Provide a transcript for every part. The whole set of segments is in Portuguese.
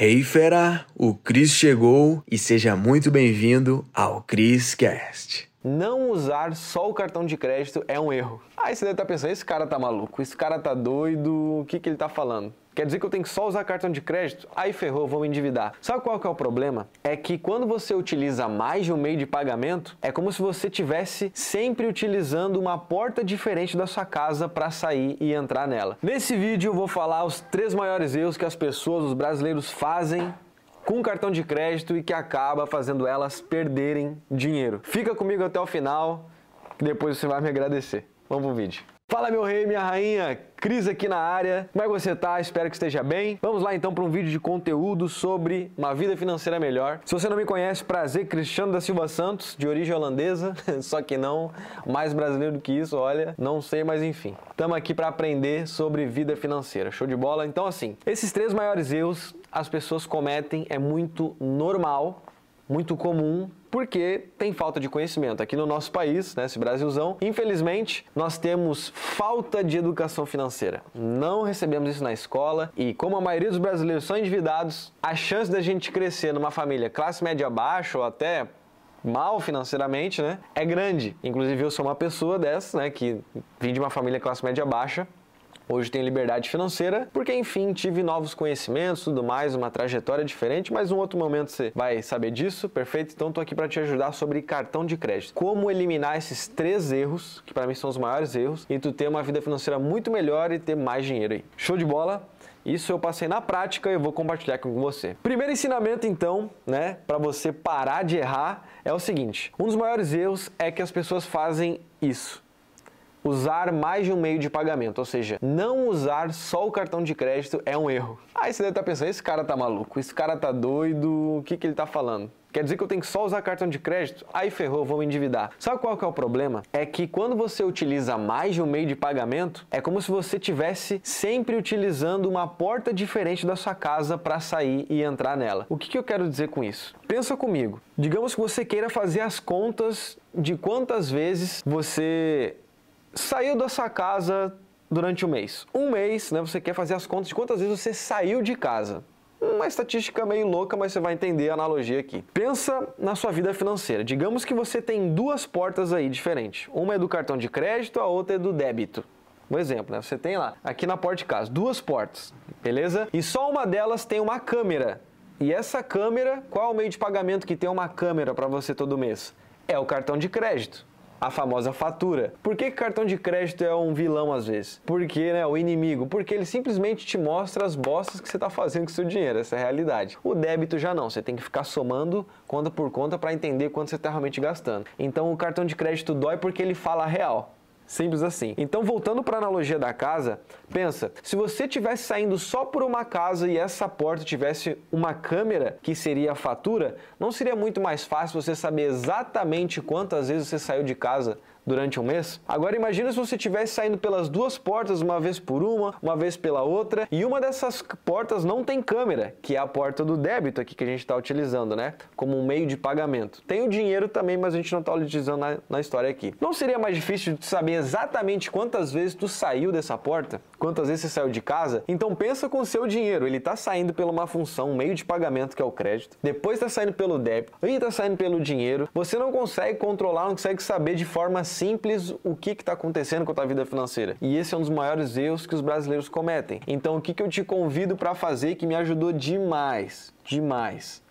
Hey fera, o Chris chegou e seja muito bem-vindo ao Chris Cast. Não usar só o cartão de crédito é um erro. Aí você deve estar pensando, esse cara tá maluco, esse cara tá doido, o que, que ele tá falando? Quer dizer que eu tenho que só usar cartão de crédito? Aí ferrou, vou me endividar. Sabe qual que é o problema? É que quando você utiliza mais de um meio de pagamento, é como se você tivesse sempre utilizando uma porta diferente da sua casa para sair e entrar nela. Nesse vídeo eu vou falar os três maiores erros que as pessoas, os brasileiros fazem com cartão de crédito e que acaba fazendo elas perderem dinheiro. Fica comigo até o final, que depois você vai me agradecer. Vamos pro vídeo. Fala meu rei, minha rainha, Cris aqui na área. Como é que você tá? Espero que esteja bem. Vamos lá então para um vídeo de conteúdo sobre uma vida financeira melhor. Se você não me conhece, prazer, Cristiano da Silva Santos, de origem holandesa, só que não mais brasileiro do que isso, olha, não sei, mas enfim. Estamos aqui para aprender sobre vida financeira. Show de bola? Então assim, esses três maiores erros as pessoas cometem é muito normal, muito comum porque tem falta de conhecimento. Aqui no nosso país, né, esse Brasilzão, infelizmente, nós temos falta de educação financeira. Não recebemos isso na escola e como a maioria dos brasileiros são endividados, a chance da gente crescer numa família classe média baixa ou até mal financeiramente, né, é grande. Inclusive eu sou uma pessoa dessa, né, que vim de uma família classe média baixa Hoje tenho liberdade financeira porque, enfim, tive novos conhecimentos, tudo mais, uma trajetória diferente, mas um outro momento você vai saber disso, perfeito? Então estou aqui para te ajudar sobre cartão de crédito. Como eliminar esses três erros, que para mim são os maiores erros, e tu ter uma vida financeira muito melhor e ter mais dinheiro aí. Show de bola? Isso eu passei na prática e eu vou compartilhar com você. Primeiro ensinamento, então, né, para você parar de errar é o seguinte: um dos maiores erros é que as pessoas fazem isso usar mais de um meio de pagamento, ou seja, não usar só o cartão de crédito é um erro. Aí você deve estar pensando, esse cara tá maluco, esse cara tá doido, o que, que ele tá falando? Quer dizer que eu tenho que só usar cartão de crédito? Aí ferrou, vou me endividar. Sabe qual que é o problema? É que quando você utiliza mais de um meio de pagamento, é como se você tivesse sempre utilizando uma porta diferente da sua casa para sair e entrar nela. O que, que eu quero dizer com isso? Pensa comigo. Digamos que você queira fazer as contas de quantas vezes você saiu da sua casa durante um mês. Um mês, né, você quer fazer as contas de quantas vezes você saiu de casa. Uma estatística meio louca, mas você vai entender a analogia aqui. Pensa na sua vida financeira. Digamos que você tem duas portas aí diferentes. Uma é do cartão de crédito, a outra é do débito. Um exemplo, né? Você tem lá, aqui na porta de casa, duas portas, beleza? E só uma delas tem uma câmera. E essa câmera, qual é o meio de pagamento que tem uma câmera para você todo mês? É o cartão de crédito a famosa fatura. Por que, cartão de crédito é um vilão às vezes? Porque, né, o inimigo? Porque ele simplesmente te mostra as bostas que você está fazendo com seu dinheiro, essa é a realidade. O débito já não, você tem que ficar somando conta por conta para entender quanto você está realmente gastando. Então o cartão de crédito dói porque ele fala real. Simples assim. Então, voltando para a analogia da casa, pensa, se você tivesse saindo só por uma casa e essa porta tivesse uma câmera, que seria a fatura, não seria muito mais fácil você saber exatamente quantas vezes você saiu de casa durante um mês? Agora imagina se você estivesse saindo pelas duas portas, uma vez por uma, uma vez pela outra, e uma dessas portas não tem câmera, que é a porta do débito aqui que a gente está utilizando, né? Como um meio de pagamento. Tem o dinheiro também, mas a gente não está utilizando na, na história aqui. Não seria mais difícil de saber exatamente quantas vezes tu saiu dessa porta? Quantas vezes você saiu de casa? Então pensa com o seu dinheiro, ele está saindo pela uma função, um meio de pagamento que é o crédito, depois está saindo pelo débito, e está saindo pelo dinheiro. Você não consegue controlar, não consegue saber de forma simples o que está acontecendo com a tua vida financeira. E esse é um dos maiores erros que os brasileiros cometem. Então, o que, que eu te convido para fazer que me ajudou demais, demais?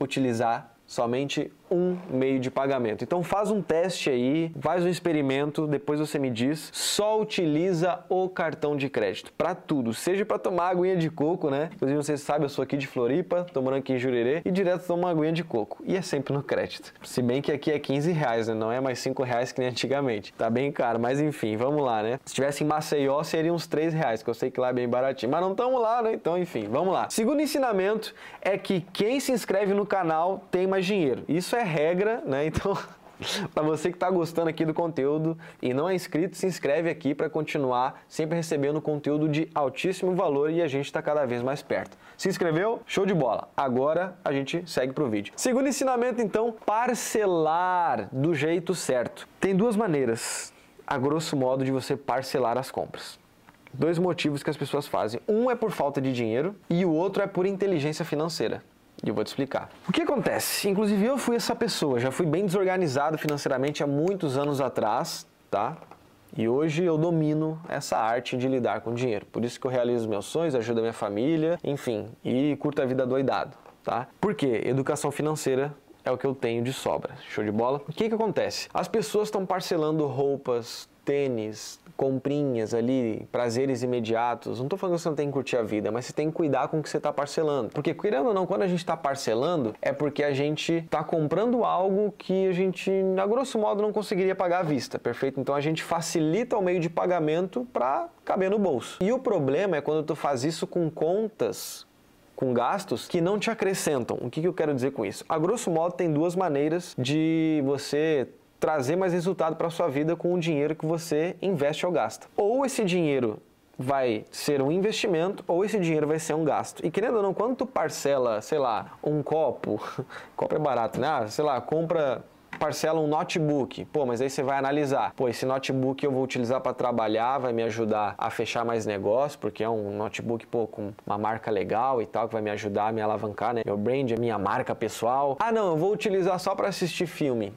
Utilizar somente um meio de pagamento. Então faz um teste aí, faz um experimento, depois você me diz. Só utiliza o cartão de crédito para tudo, seja para tomar aguinha de coco, né? Inclusive você sabe, eu sou aqui de Floripa, tô morando aqui em Jurerê e direto tomo uma aguinha de coco. E é sempre no crédito. Se bem que aqui é 15 reais, né? Não é mais 5 reais que nem antigamente. Tá bem caro, mas enfim, vamos lá, né? Se tivesse em Maceió, seria uns 3 reais, que eu sei que lá é bem baratinho. Mas não estamos lá, né? Então, enfim, vamos lá. Segundo ensinamento é que quem se inscreve no canal tem mais dinheiro. Isso é regra, né? Então, para você que está gostando aqui do conteúdo e não é inscrito, se inscreve aqui para continuar sempre recebendo conteúdo de altíssimo valor e a gente está cada vez mais perto. Se inscreveu? Show de bola! Agora a gente segue para o vídeo. Segundo ensinamento, então, parcelar do jeito certo. Tem duas maneiras, a grosso modo, de você parcelar as compras. dois motivos que as pessoas fazem. Um é por falta de dinheiro e o outro é por inteligência financeira. E eu vou te explicar. O que acontece? Inclusive eu fui essa pessoa, já fui bem desorganizado financeiramente há muitos anos atrás, tá? E hoje eu domino essa arte de lidar com dinheiro. Por isso que eu realizo meus sonhos, ajudo a minha família, enfim, e curto a vida doidado, tá? Por quê? Educação financeira é o que eu tenho de sobra. Show de bola? O que que acontece? As pessoas estão parcelando roupas, tênis, comprinhas ali, prazeres imediatos. Não estou falando que você não tem que curtir a vida, mas você tem que cuidar com o que você está parcelando. Porque, querendo ou não, quando a gente está parcelando, é porque a gente está comprando algo que a gente, a grosso modo, não conseguiria pagar à vista, perfeito? Então a gente facilita o meio de pagamento para caber no bolso. E o problema é quando tu faz isso com contas com gastos que não te acrescentam. O que, que eu quero dizer com isso? A grosso modo, tem duas maneiras de você trazer mais resultado para sua vida com o dinheiro que você investe ou gasta. Ou esse dinheiro vai ser um investimento ou esse dinheiro vai ser um gasto. E querendo ou não, quando tu parcela, sei lá, um copo, copo é barato, né? Ah, sei lá, compra parcela um notebook. Pô, mas aí você vai analisar. Pô, esse notebook eu vou utilizar para trabalhar, vai me ajudar a fechar mais negócio, porque é um notebook, pô, com uma marca legal e tal, que vai me ajudar a me alavancar, né? Meu brand, a minha marca pessoal. Ah, não, eu vou utilizar só para assistir filme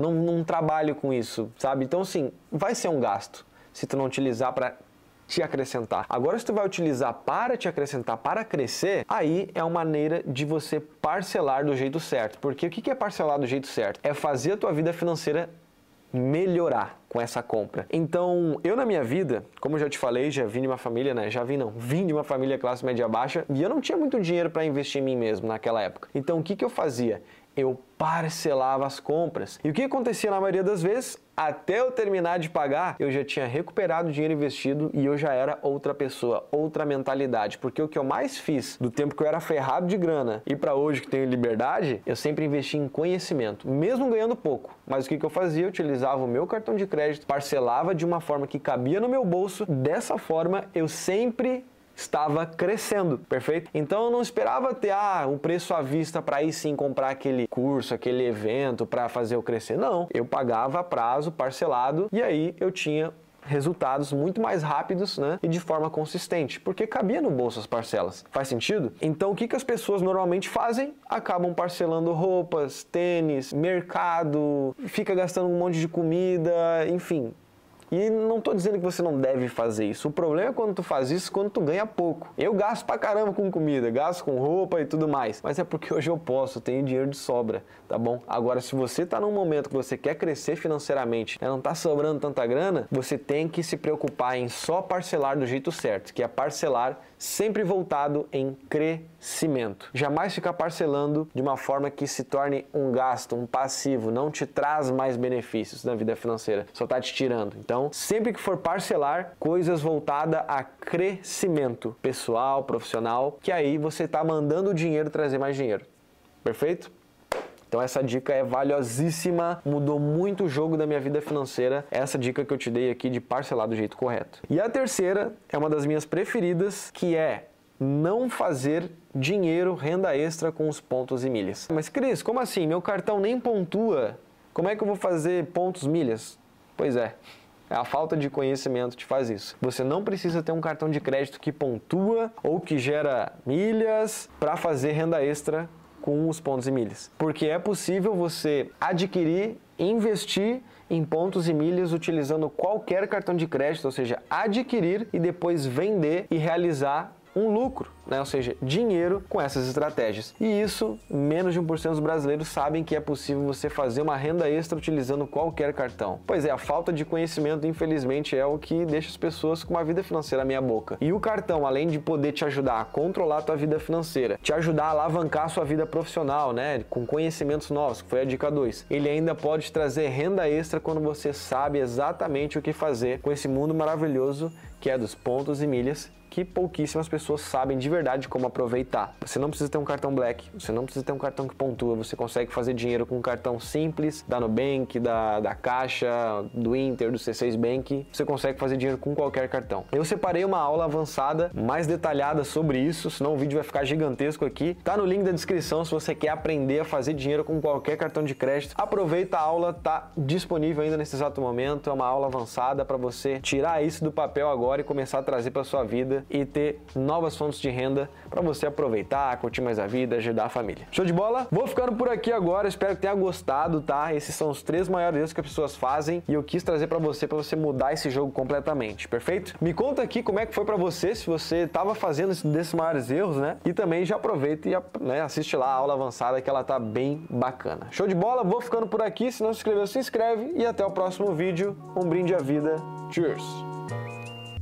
não, não trabalho com isso, sabe? Então, assim, vai ser um gasto se tu não utilizar para te acrescentar. Agora, se tu vai utilizar para te acrescentar, para crescer, aí é uma maneira de você parcelar do jeito certo. Porque o que é parcelar do jeito certo? É fazer a tua vida financeira melhorar com essa compra. Então, eu na minha vida, como já te falei, já vim de uma família, né? Já vim não, vim de uma família classe média baixa e eu não tinha muito dinheiro para investir em mim mesmo naquela época. Então, o que que eu fazia? Eu parcelava as compras. E o que acontecia na maioria das vezes? Até eu terminar de pagar, eu já tinha recuperado o dinheiro investido e eu já era outra pessoa, outra mentalidade. Porque o que eu mais fiz do tempo que eu era ferrado de grana e para hoje que tenho liberdade, eu sempre investi em conhecimento, mesmo ganhando pouco. Mas o que, eu fazia? Eu utilizava o meu cartão de crédito, parcelava de uma forma que cabia no meu bolso. Dessa forma, eu sempre estava crescendo, perfeito? Então eu não esperava ter ah, um preço à vista para aí sim comprar aquele curso, aquele evento para fazer eu crescer. Não, eu pagava a prazo, parcelado, e aí eu tinha resultados muito mais rápidos né, e de forma consistente, porque cabia no bolso as parcelas. Faz sentido? Então o que, que as pessoas normalmente fazem? Acabam parcelando roupas, tênis, mercado, fica gastando um monte de comida, enfim, e não estou dizendo que você não deve fazer isso. O problema é quando tu faz isso quando tu ganha pouco. Eu gasto pra caramba com comida, gasto com roupa e tudo mais. Mas é porque hoje eu posso, tenho dinheiro de sobra, tá bom? Agora, se você está num momento que você quer crescer financeiramente, né, não está sobrando tanta grana, você tem que se preocupar em só parcelar do jeito certo, que é parcelar sempre voltado em crescimento. Jamais ficar parcelando de uma forma que se torne um gasto, um passivo, não te traz mais benefícios na vida financeira, só está te tirando. Então, sempre que for parcelar, coisas voltadas a crescimento pessoal, profissional, que aí você está mandando o dinheiro trazer mais dinheiro. Perfeito? Então essa dica é valiosíssima, mudou muito o jogo da minha vida financeira. Essa dica que eu te dei aqui de parcelar do jeito correto. E a terceira é uma das minhas preferidas, que é não fazer dinheiro, renda extra com os pontos e milhas. Mas Cris, como assim? Meu cartão nem pontua. Como é que eu vou fazer pontos milhas? Pois é. A falta de conhecimento te faz isso. Você não precisa ter um cartão de crédito que pontua ou que gera milhas para fazer renda extra com os pontos e milhas. Porque é possível você adquirir, investir em pontos e milhas utilizando qualquer cartão de crédito, ou seja, adquirir e depois vender e realizar um lucro, né? ou seja, dinheiro com essas estratégias. E isso, menos de 1% dos brasileiros sabem que é possível você fazer uma renda extra utilizando qualquer cartão. Pois é, a falta de conhecimento, infelizmente, é o que deixa as pessoas com uma vida financeira meia boca. E o cartão, além de poder te ajudar a controlar a tua vida financeira, te ajudar a alavancar a sua vida profissional, né, com conhecimentos novos, que foi a dica 2, ele ainda pode trazer renda extra quando você sabe exatamente o que fazer com esse mundo maravilhoso que é dos pontos e milhas que pouquíssimas pessoas sabem de verdade como aproveitar. Você não precisa ter um cartão Black, você não precisa ter um cartão que pontua, você consegue fazer dinheiro com um cartão simples da Nubank, da, da Caixa, do Inter, do C6 Bank. Você consegue fazer dinheiro com qualquer cartão. Eu separei uma aula avançada, mais detalhada sobre isso, senão o vídeo vai ficar gigantesco aqui. Tá no link da descrição se você quer aprender a fazer dinheiro com qualquer cartão de crédito. Aproveita a aula, tá disponível ainda nesse exato momento. É uma aula avançada para você tirar isso do papel agora agora e começar a trazer para sua vida e ter novas fontes de renda para você aproveitar, curtir mais a vida, ajudar a família. Show de bola? Vou ficando por aqui agora, espero que tenha gostado, tá? Esses são os três maiores erros que as pessoas fazem e eu quis trazer para você para você mudar esse jogo completamente, perfeito? Me conta aqui como é que foi para você, se você estava fazendo desses maiores erros, né? E também já aproveita e né, assiste lá a aula avançada que ela tá bem bacana. Show de bola? Vou ficando por aqui, se não se inscreveu, se inscreve e até o próximo vídeo. Um brinde à vida. Cheers!